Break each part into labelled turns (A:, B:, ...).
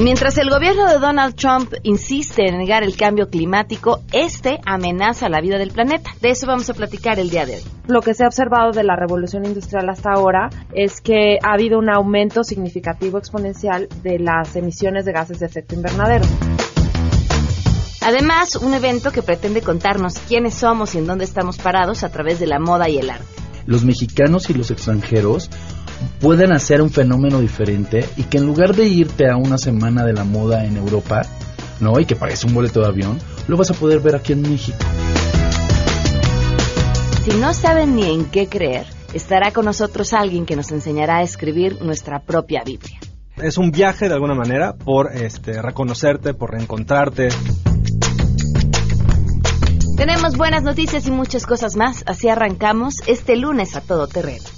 A: Mientras el gobierno de Donald Trump insiste en negar el cambio climático, este amenaza la vida del planeta. De eso vamos a platicar el día de hoy.
B: Lo que se ha observado de la revolución industrial hasta ahora es que ha habido un aumento significativo exponencial de las emisiones de gases de efecto invernadero.
A: Además, un evento que pretende contarnos quiénes somos y en dónde estamos parados a través de la moda y el arte.
C: Los mexicanos y los extranjeros pueden hacer un fenómeno diferente y que en lugar de irte a una semana de la moda en Europa, ¿no? Y que parece un boleto de avión, lo vas a poder ver aquí en México.
A: Si no saben ni en qué creer, estará con nosotros alguien que nos enseñará a escribir nuestra propia Biblia.
D: Es un viaje de alguna manera por este, reconocerte, por reencontrarte.
A: Tenemos buenas noticias y muchas cosas más, así arrancamos este lunes a todo terreno.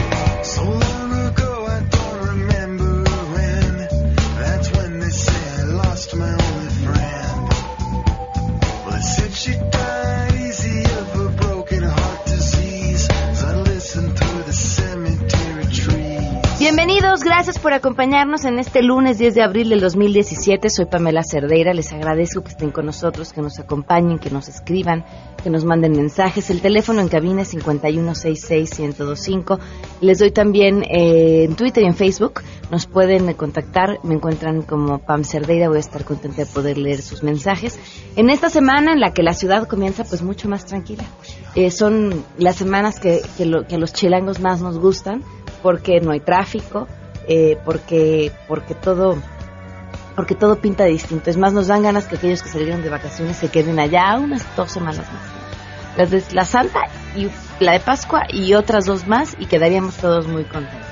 A: Gracias por acompañarnos en este lunes 10 de abril del 2017. Soy Pamela Cerdeira, les agradezco que estén con nosotros, que nos acompañen, que nos escriban, que nos manden mensajes. El teléfono en cabina es 5166-1025. Les doy también eh, en Twitter y en Facebook, nos pueden contactar, me encuentran como Pam Cerdeira, voy a estar contenta de poder leer sus mensajes. En esta semana en la que la ciudad comienza pues mucho más tranquila. Eh, son las semanas que, que, lo, que a los chilangos más nos gustan porque no hay tráfico, eh, porque, porque todo porque todo pinta distinto. Es más, nos dan ganas que aquellos que salieron de vacaciones se queden allá unas dos semanas más. Las de la Santa y la de Pascua y otras dos más y quedaríamos todos muy contentos.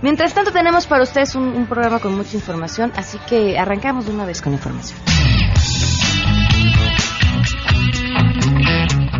A: Mientras tanto tenemos para ustedes un, un programa con mucha información, así que arrancamos de una vez con información.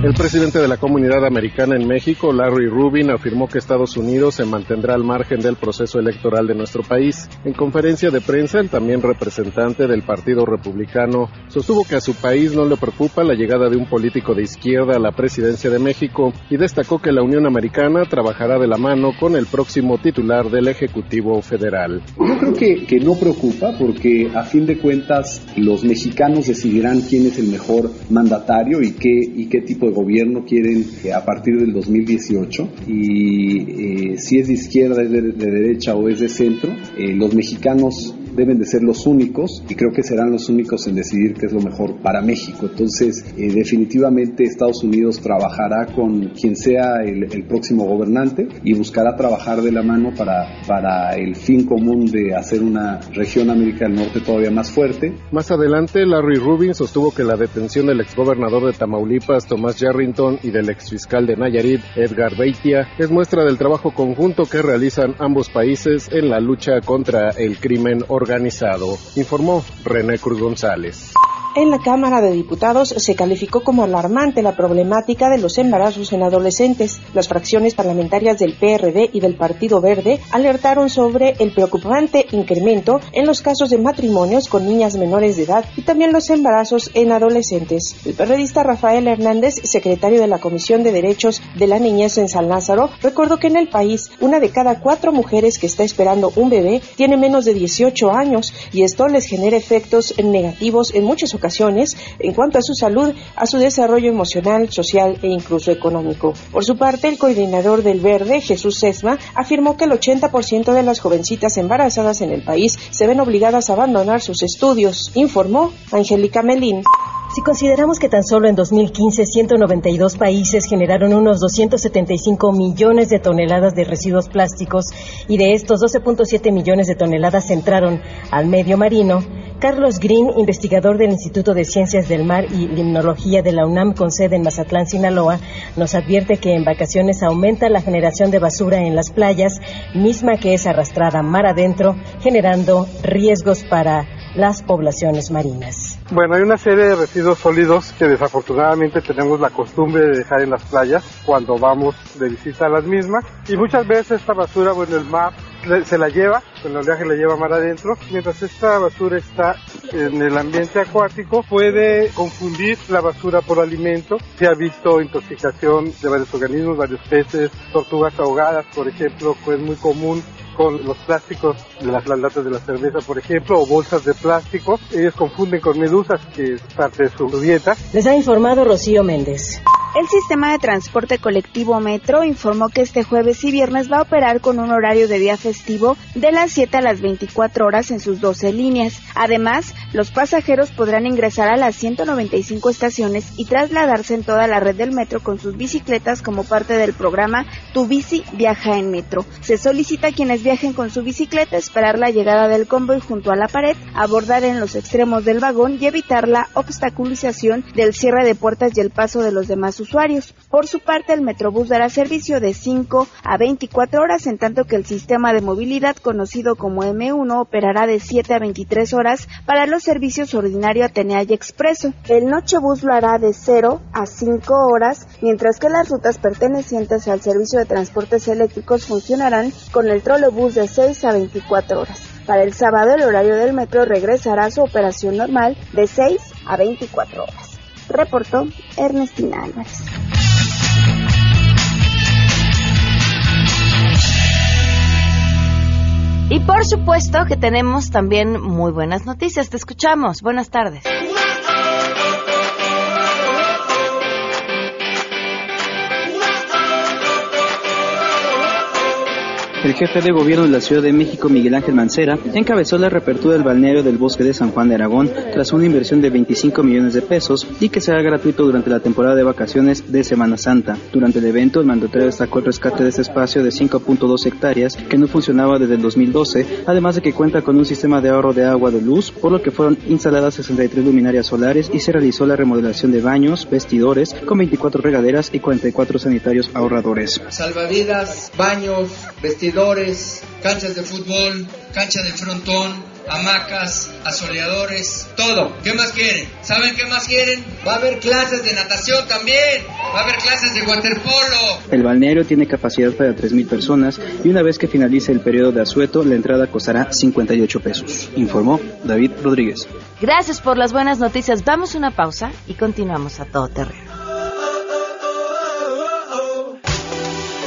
E: El presidente de la comunidad americana en México, Larry Rubin, afirmó que Estados Unidos se mantendrá al margen del proceso electoral de nuestro país. En conferencia de prensa, el también representante del Partido Republicano sostuvo que a su país no le preocupa la llegada de un político de izquierda a la presidencia de México y destacó que la Unión Americana trabajará de la mano con el próximo titular del Ejecutivo Federal.
F: Yo creo que, que no preocupa porque a fin de cuentas los mexicanos decidirán quién es el mejor mandatario y qué, y qué tipo de gobierno quieren a partir del 2018 y eh, si es de izquierda, es de, de, derecha o es de centro, eh, los mexicanos deben de ser los únicos y creo que serán los únicos en decidir qué es lo mejor para México. Entonces, eh, definitivamente Estados Unidos trabajará con quien sea el, próximo gobernante y buscará trabajar de la mano para, para el fin común de hacer una región América del Norte todavía más fuerte.
E: Más adelante, Larry Rubin sostuvo que la detención del exgobernador de Tamaulipas, Tomás Yarrington, y del exfiscal de Nayarit, Edgar Beitia, es muestra del trabajo conjunto que realizan ambos países en la lucha contra el crimen organizado organizado, informó René Cruz González.
G: En la Cámara de Diputados se calificó como alarmante la problemática de los embarazos en adolescentes. Las fracciones parlamentarias del PRD y del Partido Verde alertaron sobre el preocupante incremento en los casos de matrimonios con niñas menores de edad y también los embarazos en adolescentes. El periodista Rafael Hernández, secretario de la Comisión de Derechos de la Niñez en San Lázaro, recordó que en el país una de cada cuatro mujeres que está esperando un bebé tiene menos de 18 años y esto les genera efectos negativos en muchas ocasiones en cuanto a su salud, a su desarrollo emocional, social e incluso económico. Por su parte, el coordinador del Verde, Jesús Sesma, afirmó que el 80% de las jovencitas embarazadas en el país se ven obligadas a abandonar sus estudios, informó Angélica Melín.
H: Si consideramos que tan solo en 2015 192 países generaron unos 275 millones de toneladas de residuos plásticos y de estos 12.7 millones de toneladas entraron al medio marino, Carlos Green, investigador del Instituto de Ciencias del Mar y Limnología de la UNAM con sede en Mazatlán, Sinaloa, nos advierte que en vacaciones aumenta la generación de basura en las playas, misma que es arrastrada mar adentro, generando riesgos para las poblaciones marinas.
I: Bueno, hay una serie de residuos sólidos que desafortunadamente tenemos la costumbre de dejar en las playas cuando vamos de visita a las mismas y muchas veces esta basura, bueno, el mar se la lleva, el oleaje la lleva mar adentro, mientras esta basura está en el ambiente acuático puede confundir la basura por alimento. Se ha visto intoxicación de varios organismos, varios peces, tortugas ahogadas, por ejemplo, que es muy común con los plásticos de las latas de la cerveza, por ejemplo, o bolsas de plástico. Ellos confunden con medusas, que es parte de su dieta.
H: Les ha informado Rocío Méndez.
J: El sistema de transporte colectivo Metro informó que este jueves y viernes va a operar con un horario de día festivo de las 7 a las 24 horas en sus 12 líneas. Además, los pasajeros podrán ingresar a las 195 estaciones y trasladarse en toda la red del metro con sus bicicletas como parte del programa Tu Bici Viaja en Metro. Se solicita a quienes viajen con su bicicleta esperar la llegada del convoy junto a la pared, abordar en los extremos del vagón y evitar la obstaculización del cierre de puertas y el paso de los demás usuarios. Por su parte, el Metrobús dará servicio de 5 a 24 horas, en tanto que el sistema de movilidad conocido como M1 operará de 7 a 23 horas para los servicios ordinario Atenea y Expreso. El Nochebús lo hará de 0 a 5 horas, mientras que las rutas pertenecientes al servicio de transportes eléctricos funcionarán con el trolebús de 6 a 24 horas. Para el sábado el horario del metro regresará a su operación normal de 6 a 24 horas reportó Ernestina Álvarez.
A: Y por supuesto que tenemos también muy buenas noticias. Te escuchamos. Buenas tardes.
K: El jefe de gobierno de la Ciudad de México, Miguel Ángel Mancera, encabezó la reapertura del balneario del bosque de San Juan de Aragón tras una inversión de 25 millones de pesos y que será gratuito durante la temporada de vacaciones de Semana Santa. Durante el evento, el mandatario destacó el rescate de este espacio de 5.2 hectáreas que no funcionaba desde el 2012, además de que cuenta con un sistema de ahorro de agua de luz, por lo que fueron instaladas 63 luminarias solares y se realizó la remodelación de baños, vestidores, con 24 regaderas y 44 sanitarios ahorradores.
L: Salvavidas, baños, vestidores canchas de fútbol, cancha de frontón, hamacas, asoleadores, todo. ¿Qué más quieren? ¿Saben qué más quieren? Va a haber clases de natación también, va a haber clases de waterpolo.
K: El balneario tiene capacidad para 3.000 personas y una vez que finalice el periodo de asueto, la entrada costará 58 pesos, informó David Rodríguez.
A: Gracias por las buenas noticias. Vamos a una pausa y continuamos a todo terreno.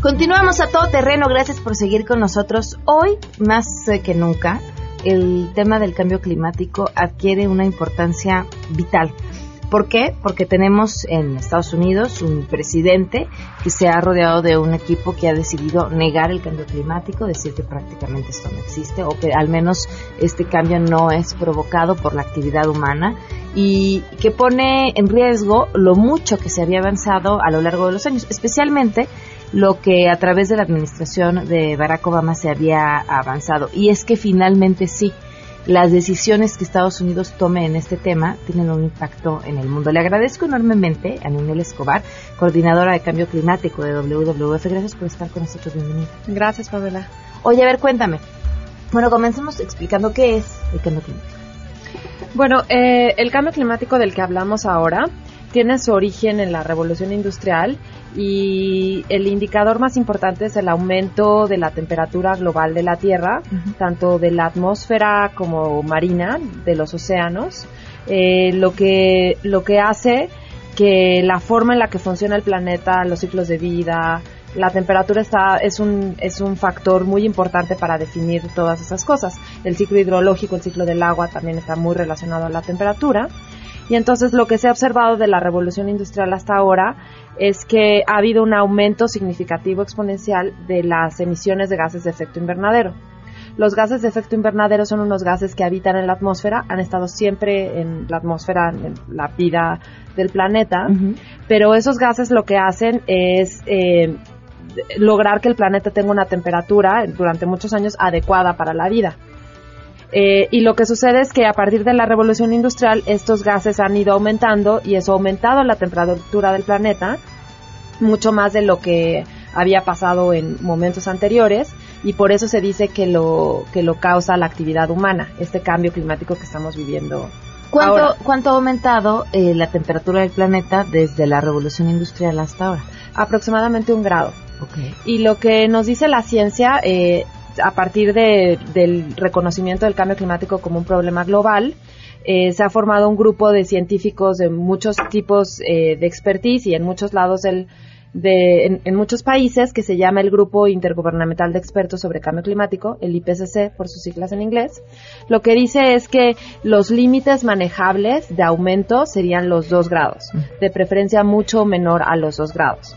A: Continuamos a todo terreno, gracias por seguir con nosotros. Hoy, más eh, que nunca, el tema del cambio climático adquiere una importancia vital. ¿Por qué? Porque tenemos en Estados Unidos un presidente que se ha rodeado de un equipo que ha decidido negar el cambio climático, decir que prácticamente esto no existe o que al menos este cambio no es provocado por la actividad humana y que pone en riesgo lo mucho que se había avanzado a lo largo de los años, especialmente lo que a través de la administración de Barack Obama se había avanzado. Y es que finalmente sí, las decisiones que Estados Unidos tome en este tema tienen un impacto en el mundo. Le agradezco enormemente a Ninel Escobar, coordinadora de cambio climático de WWF. Gracias por estar con nosotros. Bienvenida.
B: Gracias, Pamela.
A: Oye, a ver, cuéntame. Bueno, comencemos explicando qué es el cambio climático.
B: Bueno, eh, el cambio climático del que hablamos ahora tiene su origen en la revolución industrial y el indicador más importante es el aumento de la temperatura global de la Tierra, tanto de la atmósfera como marina, de los océanos, eh, lo, que, lo que hace que la forma en la que funciona el planeta, los ciclos de vida, la temperatura está, es, un, es un factor muy importante para definir todas esas cosas. El ciclo hidrológico, el ciclo del agua también está muy relacionado a la temperatura. Y entonces lo que se ha observado de la revolución industrial hasta ahora es que ha habido un aumento significativo exponencial de las emisiones de gases de efecto invernadero. Los gases de efecto invernadero son unos gases que habitan en la atmósfera, han estado siempre en la atmósfera, en la vida del planeta, pero esos gases lo que hacen es eh, lograr que el planeta tenga una temperatura durante muchos años adecuada para la vida. Eh, y lo que sucede es que a partir de la revolución industrial estos gases han ido aumentando y eso ha aumentado la temperatura del planeta mucho más de lo que había pasado en momentos anteriores y por eso se dice que lo que lo causa la actividad humana, este cambio climático que estamos viviendo.
A: ¿Cuánto,
B: ahora.
A: ¿cuánto ha aumentado eh, la temperatura del planeta desde la revolución industrial hasta ahora?
B: Aproximadamente un grado.
A: Okay.
B: Y lo que nos dice la ciencia, eh, a partir de, del reconocimiento del cambio climático como un problema global, eh, se ha formado un grupo de científicos de muchos tipos eh, de expertise y en muchos lados del, de, en, en, muchos países que se llama el Grupo Intergubernamental de Expertos sobre Cambio Climático, el IPCC por sus siglas en inglés. Lo que dice es que los límites manejables de aumento serían los dos grados, de preferencia mucho menor a los dos grados.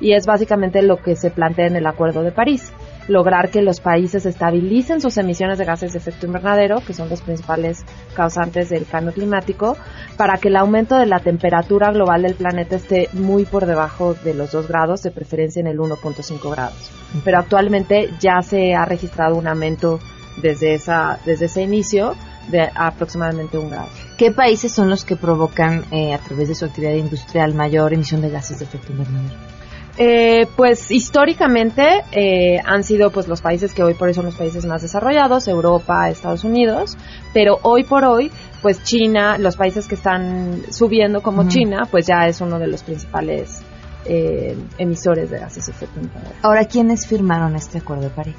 B: Y es básicamente lo que se plantea en el Acuerdo de París lograr que los países estabilicen sus emisiones de gases de efecto invernadero, que son los principales causantes del cambio climático, para que el aumento de la temperatura global del planeta esté muy por debajo de los 2 grados, de preferencia en el 1.5 grados. Pero actualmente ya se ha registrado un aumento desde, esa, desde ese inicio de aproximadamente un grado.
A: ¿Qué países son los que provocan eh, a través de su actividad industrial mayor emisión de gases de efecto invernadero?
B: Eh, pues históricamente eh, han sido pues los países que hoy por hoy son los países más desarrollados, Europa, Estados Unidos, pero hoy por hoy pues China, los países que están subiendo como uh -huh. China, pues ya es uno de los principales eh, emisores de gases de efecto invernadero.
A: Ahora, ¿quiénes firmaron este Acuerdo de París?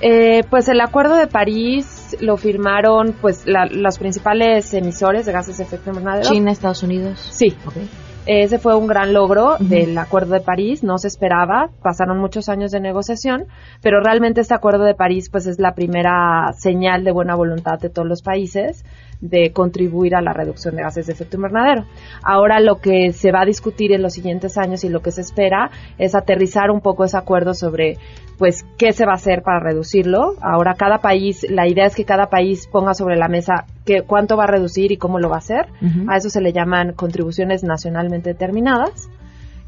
B: Eh, pues el Acuerdo de París lo firmaron pues la, los principales emisores de gases de efecto invernadero.
A: China, Estados Unidos.
B: Sí.
A: Okay.
B: Ese fue un gran logro uh -huh. del Acuerdo de París, no se esperaba, pasaron muchos años de negociación, pero realmente este Acuerdo de París pues es la primera señal de buena voluntad de todos los países de contribuir a la reducción de gases de efecto invernadero. Ahora lo que se va a discutir en los siguientes años y lo que se espera es aterrizar un poco ese acuerdo sobre pues qué se va a hacer para reducirlo. Ahora cada país, la idea es que cada país ponga sobre la mesa que, cuánto va a reducir y cómo lo va a hacer. Uh -huh. A eso se le llaman contribuciones nacionalmente determinadas.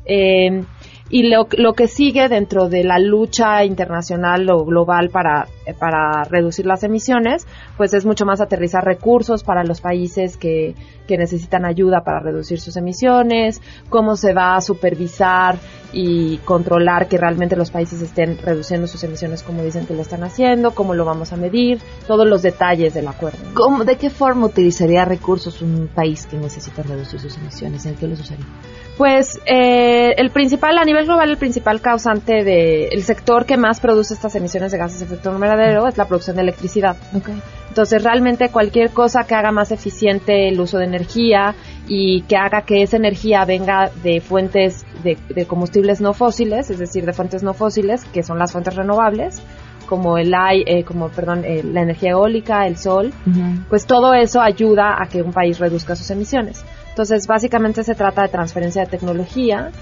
B: Eh, y lo, lo, que sigue dentro de la lucha internacional o global para, para reducir las emisiones, pues es mucho más aterrizar recursos para los países que, que necesitan ayuda para reducir sus emisiones, cómo se va a supervisar y controlar que realmente los países estén reduciendo sus emisiones como dicen que lo están haciendo, cómo lo vamos a medir, todos los detalles del acuerdo.
A: ¿Cómo, ¿De qué forma utilizaría recursos un país que necesita reducir sus emisiones? ¿En qué los usaría?
B: Pues eh, el principal, a nivel global, el principal causante de, el sector que más produce estas emisiones de gases de efecto invernadero es la producción de electricidad.
A: Okay.
B: Entonces, realmente cualquier cosa que haga más eficiente el uso de energía y que haga que esa energía venga de fuentes de, de combustibles no fósiles, es decir, de fuentes no fósiles, que son las fuentes renovables, como el eh, como perdón eh, la energía eólica el sol uh -huh. pues todo eso ayuda a que un país reduzca sus emisiones entonces básicamente se trata de transferencia de tecnología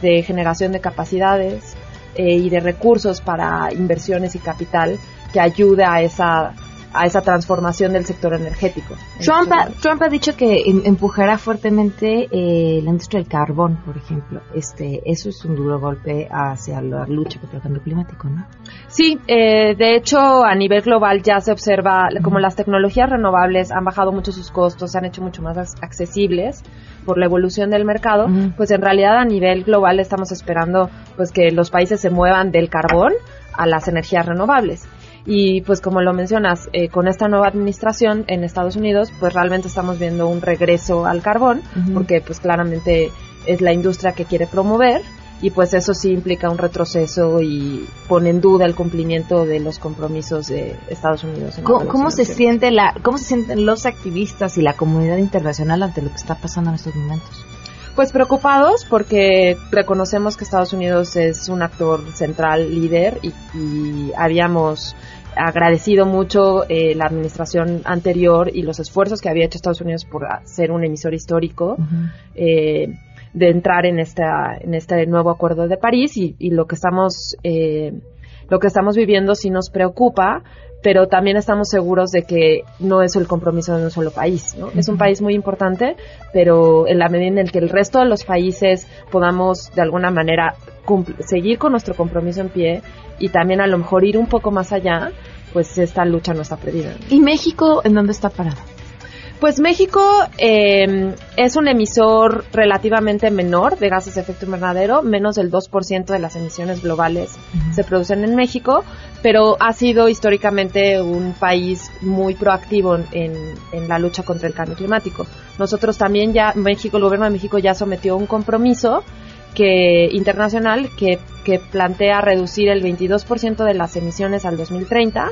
B: de generación de capacidades eh, y de recursos para inversiones y capital que ayude a esa a esa transformación del sector energético.
A: Trump ha, Trump ha dicho que empujará fuertemente eh, la industria del carbón, por ejemplo. Este, eso es un duro golpe hacia la lucha contra el cambio climático, ¿no?
B: Sí, eh, de hecho a nivel global ya se observa uh -huh. como las tecnologías renovables han bajado mucho sus costos, se han hecho mucho más accesibles por la evolución del mercado, uh -huh. pues en realidad a nivel global estamos esperando pues que los países se muevan del carbón a las energías renovables y pues como lo mencionas, eh, con esta nueva administración en Estados Unidos, pues realmente estamos viendo un regreso al carbón, uh -huh. porque pues claramente es la industria que quiere promover y pues eso sí implica un retroceso y pone en duda el cumplimiento de los compromisos de Estados Unidos.
A: ¿Cómo, ¿Cómo se siente la, cómo se sienten los activistas y la comunidad internacional ante lo que está pasando en estos momentos?
B: Pues preocupados porque reconocemos que Estados Unidos es un actor central líder y, y habíamos agradecido mucho eh, la administración anterior y los esfuerzos que había hecho Estados Unidos por ser un emisor histórico uh -huh. eh, de entrar en esta en este nuevo acuerdo de París y, y lo que estamos eh, lo que estamos viviendo sí nos preocupa pero también estamos seguros de que no es el compromiso de un solo país. ¿no? Uh -huh. Es un país muy importante, pero en la medida en el que el resto de los países podamos de alguna manera seguir con nuestro compromiso en pie y también a lo mejor ir un poco más allá, pues esta lucha no está perdida.
A: ¿Y México en dónde está parado?
B: Pues México eh, es un emisor relativamente menor de gases de efecto invernadero, menos del 2% de las emisiones globales se producen en México, pero ha sido históricamente un país muy proactivo en, en, la lucha contra el cambio climático. Nosotros también ya, México, el gobierno de México ya sometió un compromiso que internacional que, que plantea reducir el 22% de las emisiones al 2030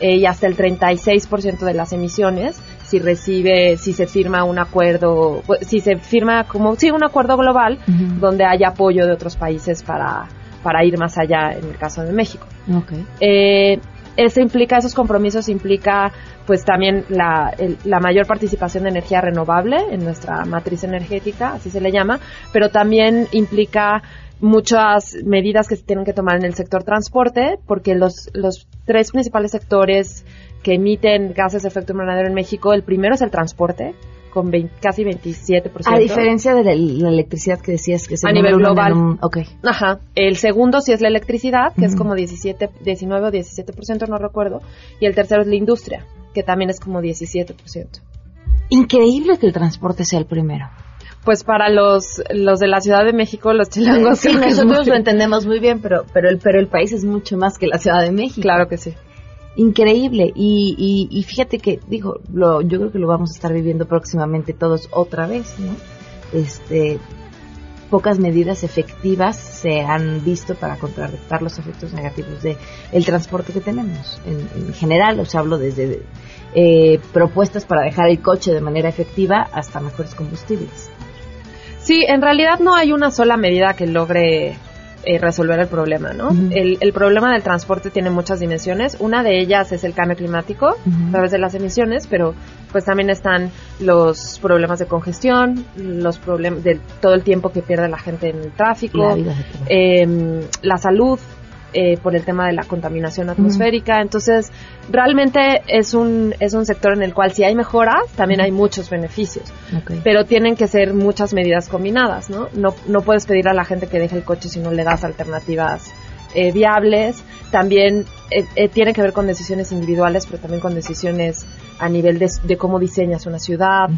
B: eh, y hasta el 36% de las emisiones si recibe, si se firma un acuerdo, pues, si se firma como, sí, un acuerdo global donde haya apoyo de otros países para, para ir más allá en el caso de México.
A: Okay.
B: Eh, eso implica, esos compromisos implica pues también la, la, mayor participación de energía renovable en nuestra matriz energética, así se le llama, pero también implica muchas medidas que se tienen que tomar en el sector transporte, porque los, los tres principales sectores que emiten gases de efecto invernadero en México, el primero es el transporte, con casi 27%.
A: A diferencia de la, electricidad que decías que se
B: a nivel global.
A: okay.
B: Ajá. El segundo sí es la electricidad, que es como 17, 19 o 17%, no recuerdo. Y el tercero es la industria, que también es como 17%.
A: Increíble que el transporte sea el primero.
B: Pues para los, los de la Ciudad de México, los chilangos.
A: Sí, nosotros lo entendemos muy bien, pero, pero, el, pero el país es mucho más que la Ciudad de México.
B: Claro que sí
A: increíble. Y, y, fíjate que digo lo, yo creo que lo vamos a estar viviendo próximamente todos otra vez no este pocas medidas efectivas se han visto para contrarrestar los efectos negativos de transporte que tenemos en, general. Os hablo desde eh, propuestas para dejar el coche de manera efectiva hasta mejores combustibles.
B: Sí en realidad no hay una sola medida que logre eh, resolver el problema, ¿no? el, el, problema del transporte tiene muchas dimensiones. Una de ellas es el cambio climático a través de las emisiones, pero pues también están los problemas de congestión, los problemas de todo el tiempo que pierde la gente en el tráfico, eh, la salud, eh, por el tema de la contaminación atmosférica. Entonces, realmente es un, es un sector en el cual si hay mejoras, también hay muchos beneficios. Pero tienen que ser muchas medidas combinadas, ¿no? ¿no? No puedes pedir a la gente que deje el coche si no le das alternativas eh, viables. También eh, eh, tiene que ver con decisiones individuales, pero también con decisiones a nivel de, cómo diseñas una ciudad,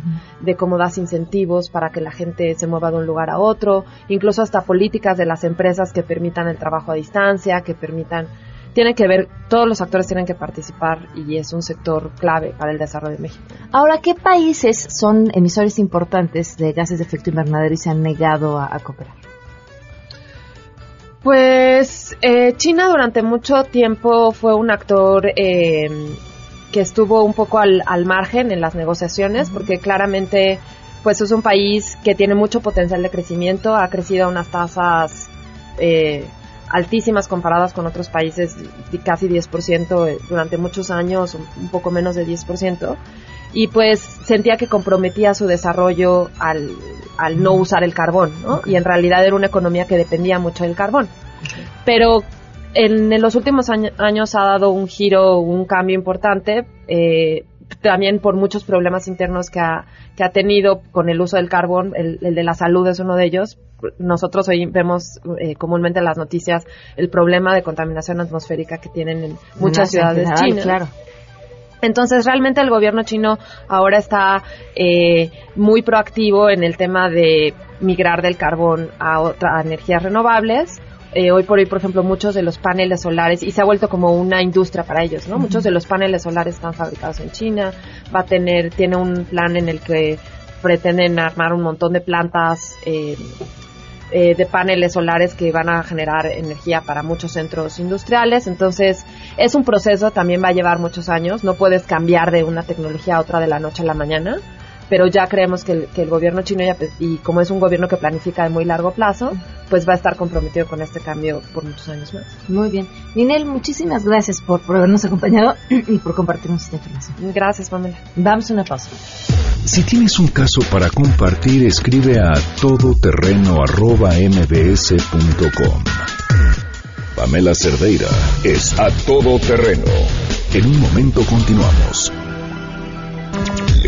B: de cómo das incentivos para que la gente se mueva de un lugar a otro, incluso hasta políticas de las empresas que permitan el trabajo a distancia, que permitan tiene que ver, todos los actores tienen que participar y es un sector clave para el desarrollo de México.
A: Ahora, ¿qué países son emisores importantes de gases de efecto invernadero y se han negado a cooperar?
B: Pues eh, China durante mucho tiempo fue un actor eh, que estuvo un poco al, margen en las negociaciones, porque claramente pues es un país que tiene mucho potencial de crecimiento, ha crecido a unas tasas eh, altísimas comparadas con otros países, casi 10% durante muchos años, un poco menos de 10%, y pues sentía que comprometía su desarrollo al, al no usar el carbón, ¿no? Y en realidad era una economía que dependía mucho del carbón. Pero en, los últimos años ha dado un giro, un cambio importante, eh, también por muchos problemas internos que ha, que ha tenido con el uso del carbón, el, de la salud es uno de ellos. Nosotros hoy vemos eh, comúnmente en las noticias el problema de contaminación atmosférica que tienen en muchas ciudades chinas.
A: Claro.
B: Entonces, realmente el gobierno chino ahora está eh, muy proactivo en el tema de migrar del carbón a, otras energías renovables. Eh, hoy por hoy, por ejemplo, muchos de los paneles solares, y se ha vuelto como una industria para ellos, ¿no? Muchos de los paneles solares están fabricados en China, va a tener, tiene un plan en el que pretenden armar un montón de plantas eh, eh, de paneles solares que van a generar energía para muchos centros industriales. Entonces, es un proceso, también va a llevar muchos años. No puedes cambiar de una tecnología a otra de la noche a la mañana pero ya creemos que el, que el gobierno chino, ya, y como es un gobierno que planifica de muy largo plazo, pues va a estar comprometido con este cambio por muchos años más.
A: Muy bien. Ninel, muchísimas gracias por, habernos acompañado y por compartirnos esta información.
B: Gracias, Pamela.
A: Vamos a una pausa.
M: Si tienes un caso para compartir, escribe a todoterreno.mbs.com. Pamela Cerdeira es a todoterreno. En un momento continuamos.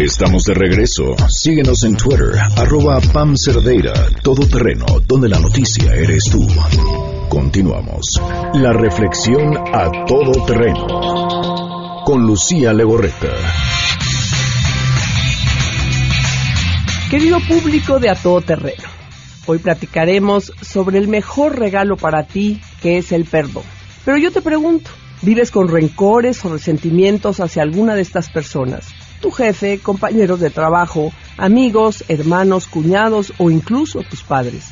M: Estamos de regreso. Síguenos en Twitter, arroba Pam Cerdeira, todo terreno, donde la noticia eres tú. Continuamos. La reflexión a todo terreno. con Lucía Legorreta.
N: Querido público de A Todo Terreno, hoy platicaremos sobre el mejor regalo para ti, que es el perdón. Pero yo te pregunto, ¿vives con rencores o resentimientos hacia alguna de estas personas? Tu jefe, compañeros de trabajo, amigos, hermanos, cuñados o incluso tus padres.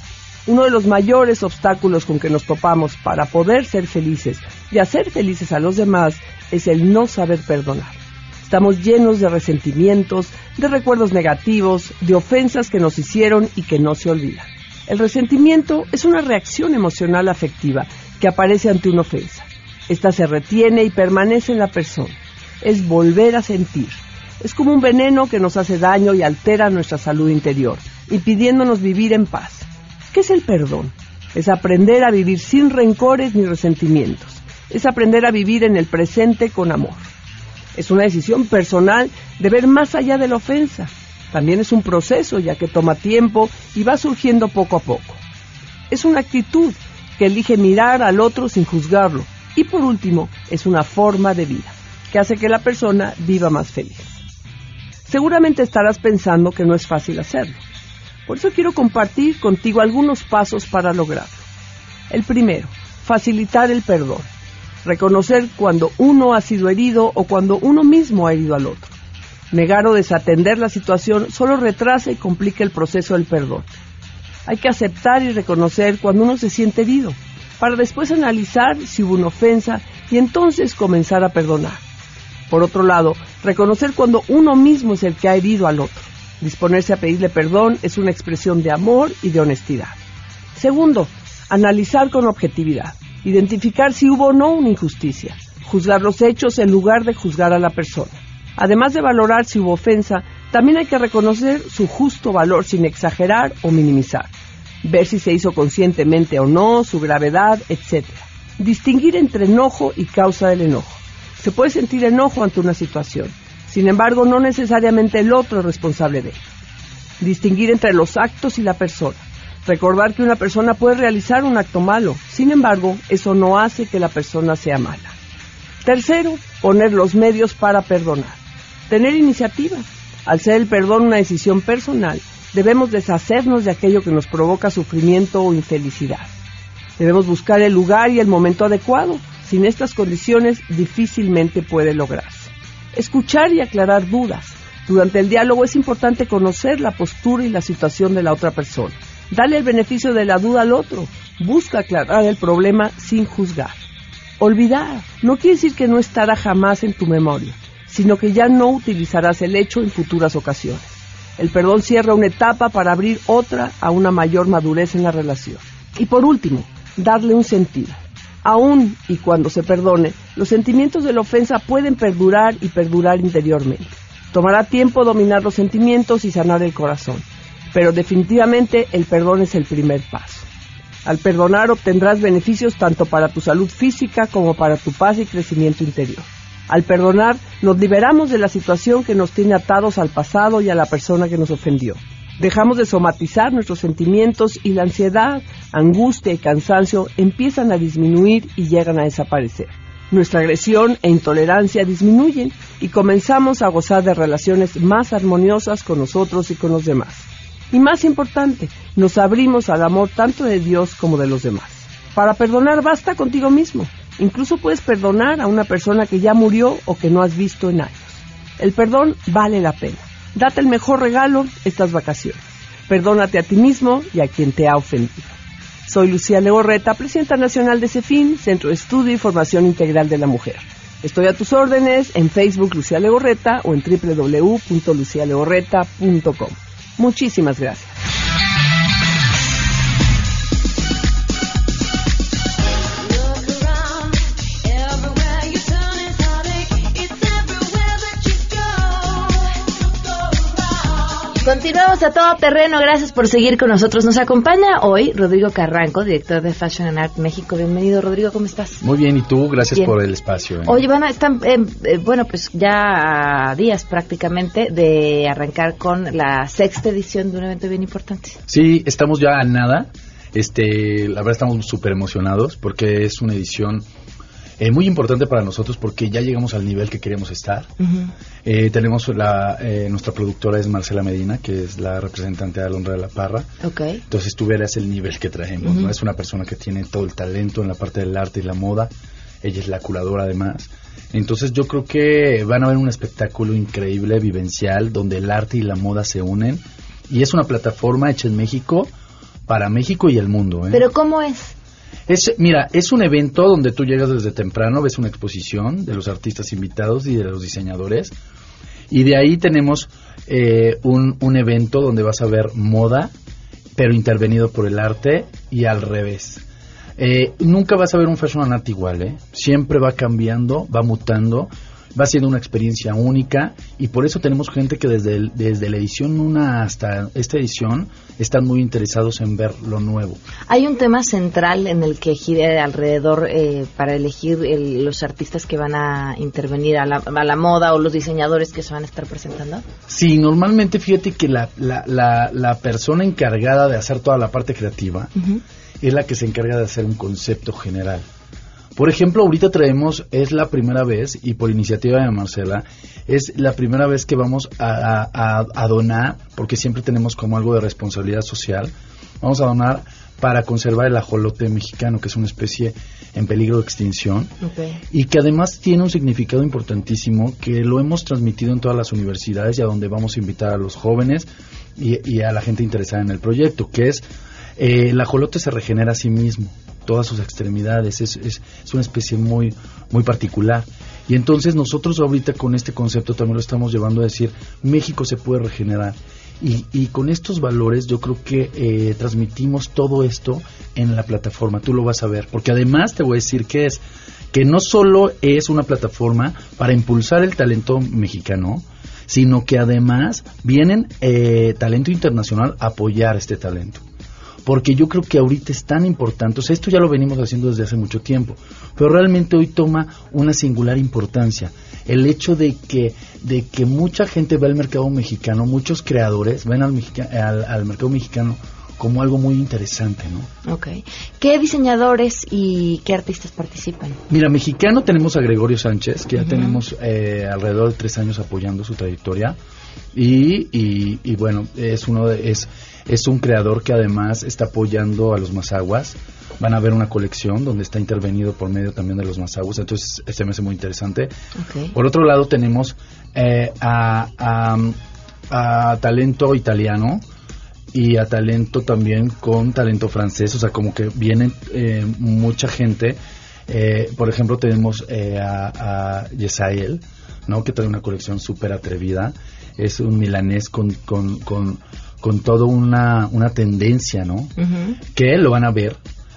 N: Uno de los mayores obstáculos con que nos topamos para poder ser felices y hacer felices a los demás es el no saber perdonar. Estamos llenos de resentimientos, de recuerdos negativos, de ofensas que nos hicieron y que no se olvidan. El resentimiento es una reacción emocional afectiva que aparece ante una ofensa. Esta se retiene y permanece en la persona. Es volver a sentir. Es como un veneno que nos hace daño y altera nuestra salud interior, impidiéndonos vivir en paz. ¿Qué es el perdón? Es aprender a vivir sin rencores ni resentimientos. Es aprender a vivir en el presente con amor. Es una decisión personal de ver más allá de la ofensa. También es un proceso, ya que toma tiempo y va surgiendo poco a poco. Es una actitud que elige mirar al otro sin juzgarlo. Y por último, es una forma de vida que hace que la persona viva más feliz. Seguramente estarás pensando que no es fácil hacerlo. Por eso quiero compartir contigo algunos pasos para lograrlo. El primero, facilitar el perdón reconocer cuando uno ha sido herido o cuando uno mismo ha herido al otro. Negar o desatender la situación solo retrasa y complica el proceso del perdón. Hay que aceptar y reconocer cuando uno se siente herido, para después analizar si hubo una ofensa y entonces comenzar a perdonar. Por otro lado, reconocer cuando uno mismo es el que ha herido al otro. Disponerse a pedirle perdón es una expresión de amor y de honestidad. Segundo, analizar con objetividad identificar si hubo o no una injusticia, juzgar los hechos en lugar de juzgar a la persona. Además de valorar si hubo ofensa, también hay que reconocer su justo valor sin exagerar o minimizar, ver si se hizo conscientemente o no, su gravedad, etc. Distinguir entre enojo y causa del enojo. Se puede sentir enojo ante una situación, sin embargo no necesariamente el otro es responsable de ello. Distinguir entre los actos y la persona. Recordar que una persona puede realizar un acto malo, sin embargo, eso no hace que la persona sea mala. Tercero, poner los medios para perdonar. Tener iniciativa. Al ser el perdón una decisión personal, debemos deshacernos de aquello que nos provoca sufrimiento o infelicidad. Debemos buscar el lugar y el momento adecuado. Sin estas condiciones difícilmente puede lograrse. Escuchar y aclarar dudas. Durante el diálogo es importante conocer la postura y la situación de la otra persona. Dale el beneficio de la duda al otro. Busca aclarar el problema sin juzgar. Olvidar no quiere decir que no estará jamás en tu memoria, sino que ya no utilizarás el hecho en futuras ocasiones. El perdón cierra una etapa para abrir otra a una mayor madurez en la relación. Y por último, darle un sentido. Aún y cuando se perdone, los sentimientos de la ofensa pueden perdurar y perdurar interiormente. Tomará tiempo dominar los sentimientos y sanar el corazón pero definitivamente el perdón es el primer paso. Al perdonar obtendrás beneficios tanto para tu salud física como para tu paz y crecimiento interior. Al perdonar nos liberamos de la situación que nos tiene atados al pasado y a la persona que nos ofendió. Dejamos de somatizar nuestros sentimientos y la ansiedad, angustia y cansancio empiezan a disminuir y llegan a desaparecer. Nuestra agresión e intolerancia disminuyen y comenzamos a gozar de relaciones más armoniosas con nosotros y con los demás. Y más importante, nos abrimos al amor tanto de Dios como de los demás. Para perdonar basta contigo mismo. Incluso puedes perdonar a una persona que ya murió o que no has visto en años. El perdón vale la pena. Date el mejor regalo estas vacaciones. Perdónate a ti mismo y a quien te ha ofendido. Soy Lucía Legorreta, presidenta nacional de CEFIN, Centro de Estudio y Formación Integral de la Mujer. Estoy a tus órdenes en Facebook Lucía Legorreta o en www.lucialegorreta.com. Muchísimas gracias.
A: Continuamos a todo terreno, gracias por seguir con nosotros. Nos acompaña hoy Rodrigo Carranco, director de Fashion and Art México. Bienvenido, Rodrigo, ¿cómo estás?
C: Muy bien, ¿y tú? Gracias por el espacio. ¿eh?
A: Oye, van a, están, eh, eh, bueno, pues ya a días prácticamente de arrancar con la sexta edición de un evento bien importante.
C: Sí, estamos ya a nada. Este, la verdad estamos súper emocionados porque es una edición eh, muy importante para nosotros porque ya llegamos al nivel que queríamos estar. Eh, tenemos la, eh, nuestra productora es Marcela Medina, que es la representante de Alondra de la Parra.
A: Okay.
C: Entonces tú verás el nivel que traemos. ¿no? Es una persona que tiene todo el talento en la parte del arte y la moda. Ella es la curadora además. Entonces yo creo que van a ver un espectáculo increíble, vivencial, donde el arte y la moda se unen. Y es una plataforma hecha en México para México y el mundo. ¿eh?
A: Pero ¿cómo es?
C: Es, mira, es un evento donde tú llegas desde temprano, ves una exposición de los artistas invitados y de los diseñadores. Y de ahí tenemos eh, un, un evento donde vas a ver moda, pero intervenido por el arte y al revés. Eh, nunca vas a ver un fashion art igual, ¿eh? Siempre va cambiando, va mutando, va siendo una experiencia única y por eso tenemos gente que desde, el- desde la edición 1 hasta esta edición están muy interesados en ver lo nuevo.
A: Hay un tema central en el que gire alrededor eh, para elegir el- los artistas que van a intervenir a la, a la moda o los diseñadores que se van a estar presentando.
C: Sí, normalmente fíjate que la, la, la, la persona encargada de hacer toda la parte creativa es la que se encarga de hacer un concepto general. Por ejemplo, ahorita traemos, es la primera vez, y por iniciativa de Marcela, es la primera vez que vamos a, a- a- donar, porque siempre tenemos como algo de responsabilidad social, vamos a donar para conservar el ajolote mexicano, que es una especie en peligro de extinción y que además tiene un significado importantísimo que lo hemos transmitido en todas las universidades y a donde vamos a invitar a los jóvenes y, y a la gente interesada en el proyecto, que es eh, el ajolote se regenera a sí mismo, todas sus extremidades, es, es, es una especie muy, muy particular. Y entonces nosotros ahorita con este concepto también lo estamos llevando a decir, México se puede regenerar. Y, y con estos valores yo creo que eh, transmitimos todo esto en la plataforma, tú lo vas a ver, porque además te voy a decir que es que no solo es una plataforma para impulsar el talento mexicano, sino que además vienen eh, talento internacional a apoyar este talento. Porque yo creo que ahorita es tan importante, o sea, esto ya lo venimos haciendo desde hace mucho tiempo, pero realmente hoy toma una singular importancia. El hecho de que, de que mucha gente ve al mercado mexicano, muchos creadores ven al, mexica- al, al mercado mexicano como algo muy interesante, ¿no?
A: Ok. ¿Qué diseñadores y qué artistas participan?
C: Mira, mexicano tenemos a Gregorio Sánchez, que ya tenemos eh, alrededor de tres años apoyando su trayectoria. Y, y, y bueno, es uno de, es, es un creador que además está apoyando a los mazaguas. Van a ver una colección donde está intervenido por medio también de los mazaguas, entonces este me hace muy interesante.
A: Ok.
C: Por otro lado tenemos eh, a, a, a talento italiano y a talento también con talento francés, o sea, como que viene eh, mucha gente. Eh, por ejemplo, tenemos eh, a, a Yesael, ¿no? que trae una colección súper atrevida. Es un milanés con, con, con, con toda una, una tendencia, ¿no? que lo van a ver.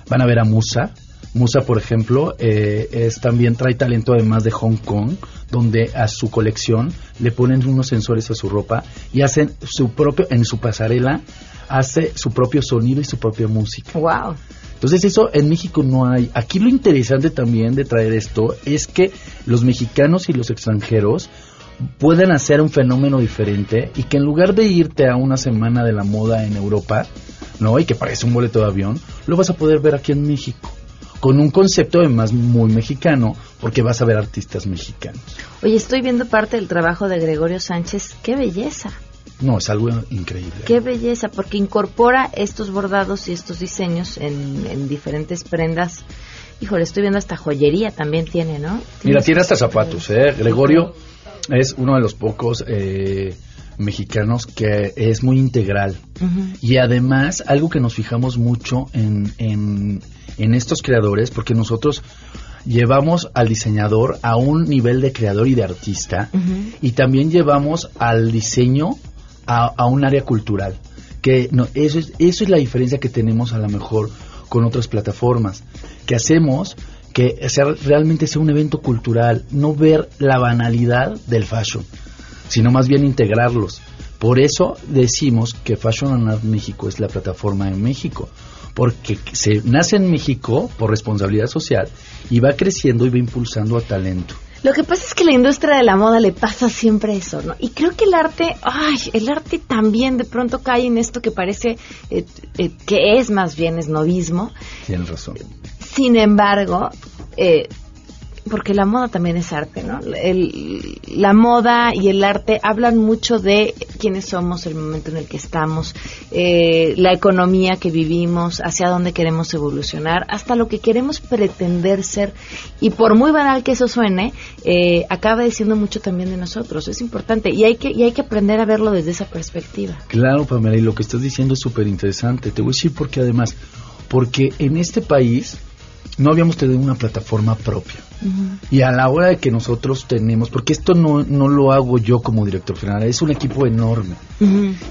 C: Van a ver a Musa. Musa, por ejemplo, eh, es también trae talento además de Hong Kong, donde a su colección le ponen unos sensores a su ropa y hacen su propio, en su pasarela, hace su propio sonido y su propia música.
A: Wow.
C: Entonces eso en México no hay. Aquí lo interesante también de traer esto es que los mexicanos y los extranjeros pueden hacer un fenómeno diferente y que en lugar de irte a una semana de la moda en Europa, ¿no? Y que parece un boleto de avión, lo vas a poder ver aquí en México. Con un concepto además muy mexicano, porque vas a ver artistas mexicanos.
A: Oye, estoy viendo parte del trabajo de Gregorio Sánchez. ¡Qué belleza!
C: No, es algo increíble.
A: ¡Qué belleza! Porque incorpora estos bordados y estos diseños en, en diferentes prendas. Híjole, estoy viendo hasta joyería también tiene, ¿no?
C: Mira, tiene hasta zapatos, ¿eh? Gregorio es uno de los pocos eh, mexicanos que es muy integral. Y además, algo que nos fijamos mucho en, en, en estos creadores, porque nosotros llevamos al diseñador a un nivel de creador y de artista, y también llevamos al diseño a, a un área cultural. Que no, eso, es, eso es la diferencia que tenemos a lo mejor con otras plataformas, que hacemos que sea, realmente sea un evento cultural, no ver la banalidad del fashion, sino más bien integrarlos. Por eso decimos que Fashion and Art México es la plataforma en México, porque se nace en México por responsabilidad social y va creciendo y va impulsando a talento.
A: Lo que pasa es que la industria de la moda le pasa siempre eso, ¿no? Y creo que el arte, ay, el arte también de pronto cae en esto que parece eh, eh, que es más bien esnovismo.
C: Tienes razón.
A: Sin embargo, eh, porque la moda también es arte, ¿no? La moda y el arte hablan mucho de quiénes somos, el momento en el que estamos, eh, la economía que vivimos, hacia dónde queremos evolucionar, hasta lo que queremos pretender ser. Y por muy banal que eso suene, eh, acaba diciendo mucho también de nosotros. Es importante y hay que y hay que aprender a verlo desde esa perspectiva.
C: Claro, Pamela, y lo que estás diciendo es súper interesante. Te voy a decir por qué además. Porque en este país no habíamos tenido una plataforma propia. Y a la hora de que nosotros tenemos, porque esto no, no lo hago yo como director general, es un equipo enorme.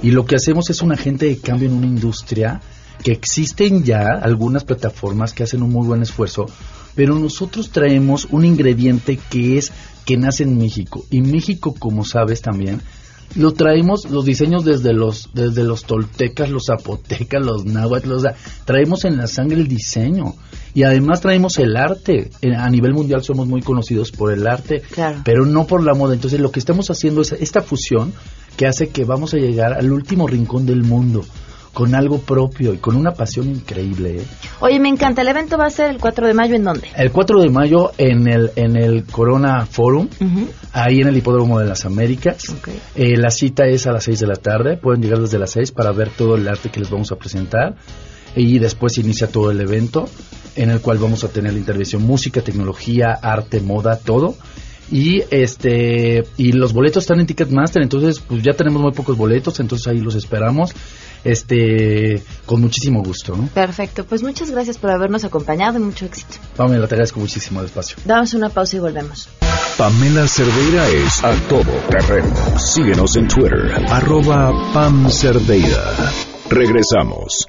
C: Y lo que hacemos es un agente de cambio en una industria que existen ya algunas plataformas que hacen un muy buen esfuerzo, pero nosotros traemos un ingrediente que es que nace en México. Y México, como sabes también, lo traemos los diseños desde los desde los toltecas, los zapotecas, los náhuatl, o sea, traemos en la sangre el diseño y además traemos el arte. A nivel mundial somos muy conocidos por el arte,
A: Claro.
C: pero no por la moda. Entonces lo que estamos haciendo es esta fusión que hace que vamos a llegar al último rincón del mundo con algo propio y con una pasión increíble. ¿eh?
A: Oye, me encanta. El evento va a ser el 4 de mayo. ¿En dónde?
C: El 4 de mayo en el en el Corona Forum, ahí en el Hipódromo de las Américas. Eh, la cita es a las 6 de la tarde. Pueden llegar desde las 6 para ver todo el arte que les vamos a presentar. Y después inicia todo el evento, en el cual vamos a tener la intervención música, tecnología, arte, moda, todo. Y este y los boletos están en Ticketmaster, entonces pues ya tenemos muy pocos boletos, entonces ahí los esperamos. Este con muchísimo gusto, ¿no?
A: Perfecto. Pues muchas gracias por habernos acompañado y mucho éxito.
C: Pamela, te agradezco muchísimo el espacio.
A: Damos una pausa y volvemos.
M: Pamela Cerdeira es a todo terreno. Síguenos en Twitter, arroba Pam Cerdeira. Regresamos.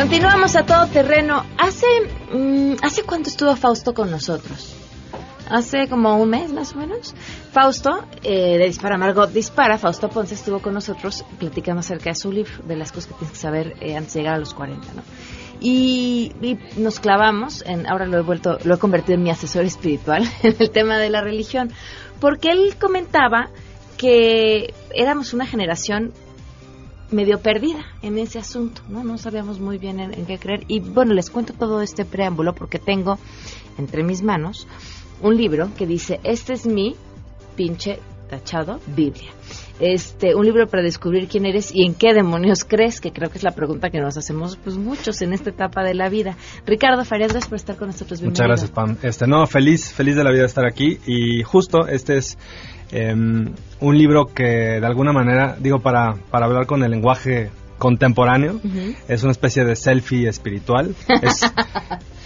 A: Continuamos a todo terreno. Hace, mm, ¿hace cuánto estuvo Fausto con nosotros? Hace como un mes más o menos. Fausto, eh, de Dispara Margot Dispara, Fausto Ponce estuvo con nosotros platicando acerca de su libro, de las cosas que tienes que saber eh, antes de llegar a los 40, ¿no? Y, y nos clavamos, en, ahora lo he vuelto, lo he convertido en mi asesor espiritual, en el tema de la religión, porque él comentaba que éramos una generación medio perdida en ese asunto, ¿no? No sabíamos muy bien en, en qué creer. Y bueno, les cuento todo este preámbulo porque tengo entre mis manos un libro que dice, este es mi pinche tachado Biblia. Este, un libro para descubrir quién eres y en qué demonios crees, que creo que es la pregunta que nos hacemos pues muchos en esta etapa de la vida. Ricardo Farías, gracias por estar con nosotros.
D: Muchas
A: Bienvenido.
D: gracias, Pam. Este, no, feliz, feliz de la vida de estar aquí. Y justo este es em, un libro que de alguna manera, digo, para, para hablar con el lenguaje contemporáneo, es una especie de selfie espiritual. Es,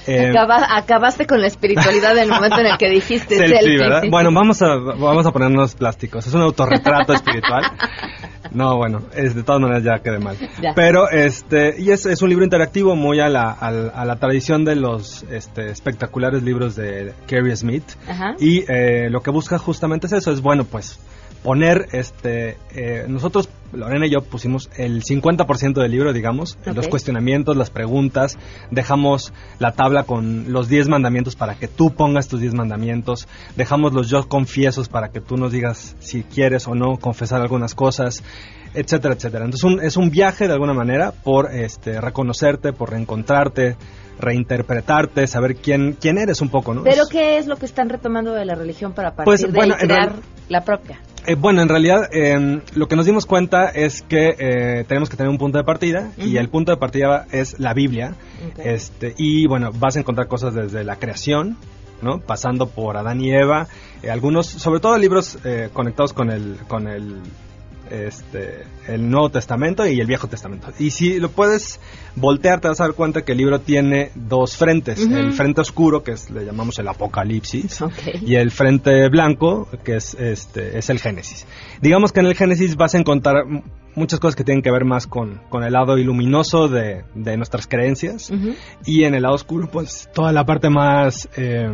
A: Acaba- acabaste con la espiritualidad en el momento en el que dijiste
D: selfie,
A: selfie.
D: ¿verdad?
A: sí,
D: Bueno, vamos a, vamos a ponernos plásticos. Es un autorretrato espiritual. No, bueno, es, de todas maneras ya quedé mal.
A: Ya.
D: Pero, este, y es, es un libro interactivo muy a la, a a la tradición de los este, espectaculares libros de Carrie Smith.
A: Ajá.
D: Y eh, lo que busca justamente es eso, es bueno, pues poner, este, eh, nosotros, Lorena y yo pusimos el 50% del libro, digamos, los cuestionamientos, las preguntas, dejamos la tabla con los 10 mandamientos para que tú pongas tus 10 mandamientos, dejamos los yo confiesos para que tú nos digas si quieres o no confesar algunas cosas, etcétera, etcétera. Entonces un- es un viaje de alguna manera por este, reconocerte, por reencontrarte, reinterpretarte, saber quién, quién eres un poco, ¿no?
A: Pero ¿qué es lo que están retomando de la religión para partir
D: Pues, bueno,
A: ahí
D: en
A: crear la propia?
D: Eh, bueno, en realidad eh, lo que nos dimos cuenta es que eh, tenemos que tener un punto de partida y el punto de partida es la Biblia. Este, y bueno, vas a encontrar cosas desde la creación, ¿no? Pasando por Adán y Eva, eh, algunos, sobre todo libros eh, conectados con el, con el, este, el Nuevo Testamento y el Viejo Testamento. Y si lo puedes voltear, te vas a dar cuenta que el libro tiene dos frentes. El frente oscuro, que es, le llamamos el Apocalipsis, y el frente blanco, que es, este, es el Génesis. Digamos que en el Génesis vas a encontrar muchas cosas que tienen que ver más con, con el lado iluminoso de, de nuestras creencias. Y en el lado oscuro, pues toda la parte más, eh,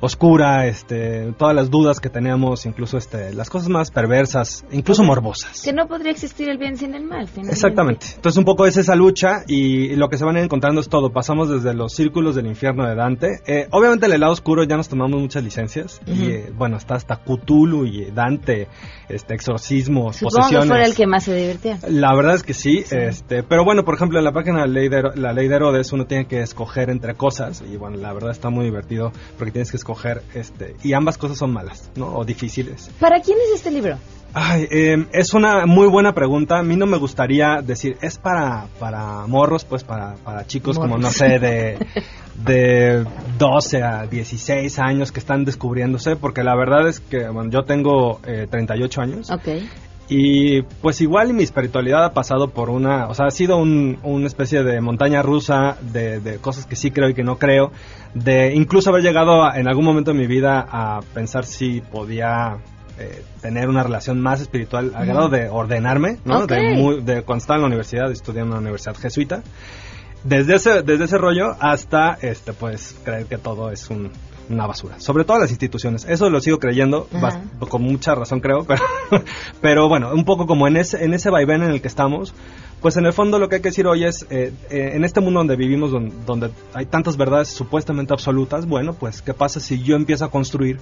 D: oscura, este, todas las dudas que teníamos, incluso este, las cosas más perversas, incluso morbosas.
A: Que no podría existir el bien sin el mal, finalmente.
D: Exactamente. Entonces un poco es esa lucha y lo que se van a ir encontrando es todo. Pasamos desde los círculos del infierno de Dante. Eh, obviamente el lado oscuro ya nos tomamos muchas licencias y eh, bueno, está hasta Cthulhu y Dante, este, exorcismos,
A: Supongo que
D: posesiones.
A: fuera el que más se divirtió.
D: La verdad es que sí, este, pero bueno, por ejemplo, en la página de la ley de, la ley de Herodes uno tiene que escoger entre cosas y bueno, la verdad está muy divertido porque tienes que escoger, este, y ambas cosas son malas, ¿no? O difíciles.
A: ¿Para quién es este libro?
D: Ay, eh, es una muy buena pregunta. A mí no me gustaría decir, es para, para morros, pues para, para chicos como,
A: Morros.
D: no sé, de, de 12 a 16 años que están descubriéndose, porque la verdad es que, bueno, yo tengo eh, 38 años.
A: Ok.
D: Y pues igual mi espiritualidad ha pasado por una, o sea, ha sido un- una especie de montaña rusa de, de cosas que sí creo y que no creo, de incluso haber llegado a- en algún momento de mi vida a pensar si podía eh, tener una relación más espiritual al grado de ordenarme, ¿no? De, muy- de cuando estaba en la universidad, estudié en una universidad jesuita. Desde ese, desde ese rollo hasta, este, pues, creer que todo es un- una basura. Sobre todo las instituciones. Eso lo sigo creyendo,
A: Ajá.
D: con mucha razón creo, pero, pero bueno, un poco como en ese, en ese vaivén en el que estamos, pues en el fondo lo que hay que decir hoy es, eh, eh, en este mundo donde vivimos, don- donde, hay tantas verdades supuestamente absolutas, bueno, pues, ¿qué pasa si yo empiezo a construir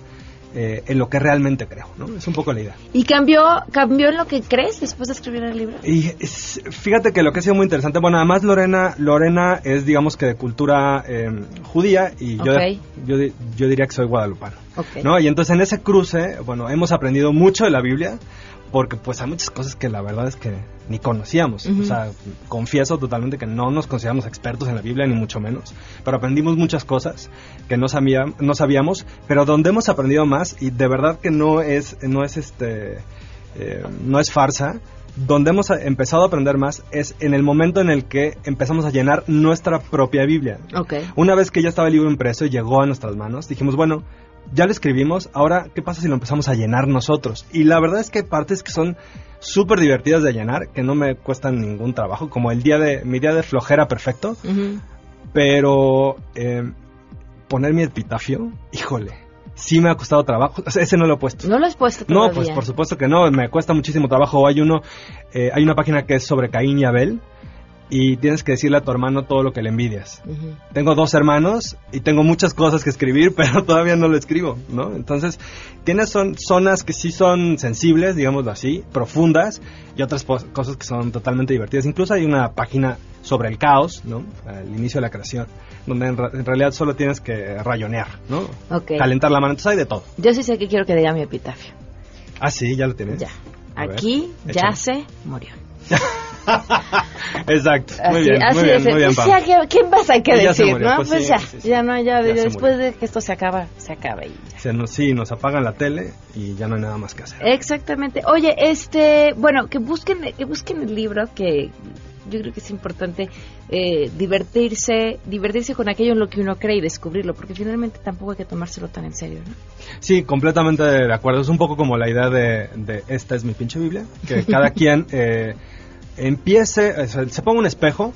D: eh, en lo que realmente creo? ¿no? Es un poco la idea.
A: ¿Y cambió, cambió en lo que crees después de escribir el libro?
D: Y es- fíjate que lo que ha sido muy interesante, bueno, además Lorena, Lorena es digamos que de cultura eh, judía y yo,
A: Ok.
D: yo, di- yo diría que soy guadalupano. ¿no? Y entonces en ese cruce, bueno, hemos aprendido mucho de la Biblia porque pues hay muchas cosas que la verdad es que ni conocíamos.
A: Ujú.
D: O sea, confieso totalmente que no nos consideramos expertos en la Biblia, ni mucho menos, pero aprendimos muchas cosas que no, sabía- no sabíamos, pero donde hemos aprendido más, y de verdad que no es, no es este, eh, no es farsa, donde hemos empezado a aprender más es en el momento en el que empezamos a llenar nuestra propia Biblia.
A: Ok.
D: Una vez que ya estaba el libro impreso y llegó a nuestras manos, dijimos, bueno, ya lo escribimos, ahora, ¿qué pasa si lo empezamos a llenar nosotros? Y la verdad es que hay partes que son súper divertidas de llenar, que no me cuestan ningún trabajo, como el día de, mi día de flojera perfecto, pero eh, poner mi epitafio, híjole, sí me ha costado trabajo, O sea, ese no lo he puesto.
A: ¿No lo has puesto
D: No, pues por supuesto que no, me cuesta muchísimo trabajo. Hay uno, eh, hay una página que es sobre Caín y Abel y tienes que decirle a tu hermano todo lo que le envidias. Tengo dos hermanos y tengo muchas cosas que escribir, pero todavía no lo escribo, ¿no? Entonces, tienes son, zonas que sí son sensibles, digámoslo así, profundas, y otras cosas que son totalmente divertidas. Incluso hay una página sobre el caos, ¿no? El inicio de la creación, donde en, ra- en realidad solo tienes que rayonear, ¿no? Calentar la mano, entonces hay de todo.
A: Yo sí sé que quiero que diga mi epitafio.
D: Ah, sí, ya lo tienes.
A: Ya.
D: A ver,
A: Aquí
D: échale.
A: yace, murió.
D: Exacto, muy bien,
A: así
D: muy bien,
A: es.
D: muy bien,
A: Pues
D: Pam.
A: ya, ¿qué, decir,
D: murió,
A: no?
D: pues
A: Pues,
D: sí,
A: ya,
D: sí, sí.
A: ya no, ya,
D: Ya
A: después de que esto se acaba, se acaba y ya.
D: Se nos, sí, nos apagan la tele y ya no hay nada más que hacer.
A: Exactamente. Oye, este, bueno, que busquen, que busquen el libro que yo creo que es importante eh, divertirse, divertirse con aquello en lo que uno cree y descubrirlo, porque finalmente tampoco hay que tomárselo tan en serio, ¿no?
D: Sí, completamente de acuerdo. Es un poco como la idea de, de esta es mi pinche Biblia, que cada quien eh, empiece, se ponga un espejo.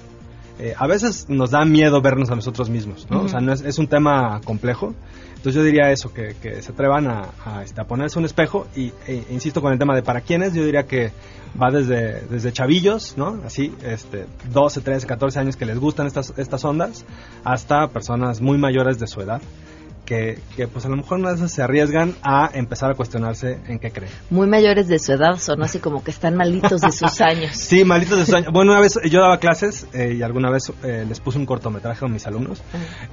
D: Eh, a veces nos da miedo vernos a nosotros mismos, ¿no? O sea, no es, es un tema complejo. Entonces yo diría eso, que, que se atrevan a, a, este, a ponerse un espejo y, e- insisto con el tema de para quiénes, yo diría que va desde, desde chavillos, ¿no? Así, este, 12, 13, 14 años que les gustan estas, estas ondas, hasta personas muy mayores de su edad, que, que pues a lo mejor una de esas se arriesgan a empezar a cuestionarse en qué creen.
A: Muy mayores de su edad, son así como que están malitos de sus años.
D: Sí, malitos de sus años. Bueno, una vez yo daba clases eh, y alguna vez eh, les puse un cortometraje a mis alumnos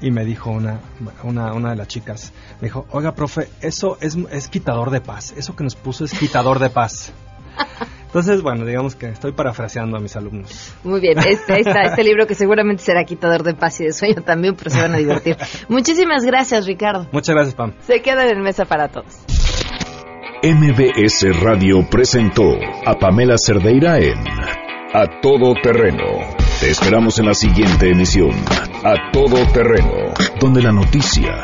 D: y me dijo una, una, una de las chicas, me dijo, oiga, profe, eso es, es quitador de paz, eso que nos puso es quitador de paz. Entonces, bueno, digamos que estoy parafraseando a mis alumnos.
A: Muy bien, este, está, este libro que seguramente será quitador de paz y de sueño también, pero se van a divertir. Muchísimas gracias, Ricardo.
D: Muchas gracias, Pam.
A: Se quedan en mesa para todos.
M: MBS Radio presentó a Pamela Cerdeira en A Todo Terreno. Te esperamos en la siguiente emisión, A Todo Terreno, donde la noticia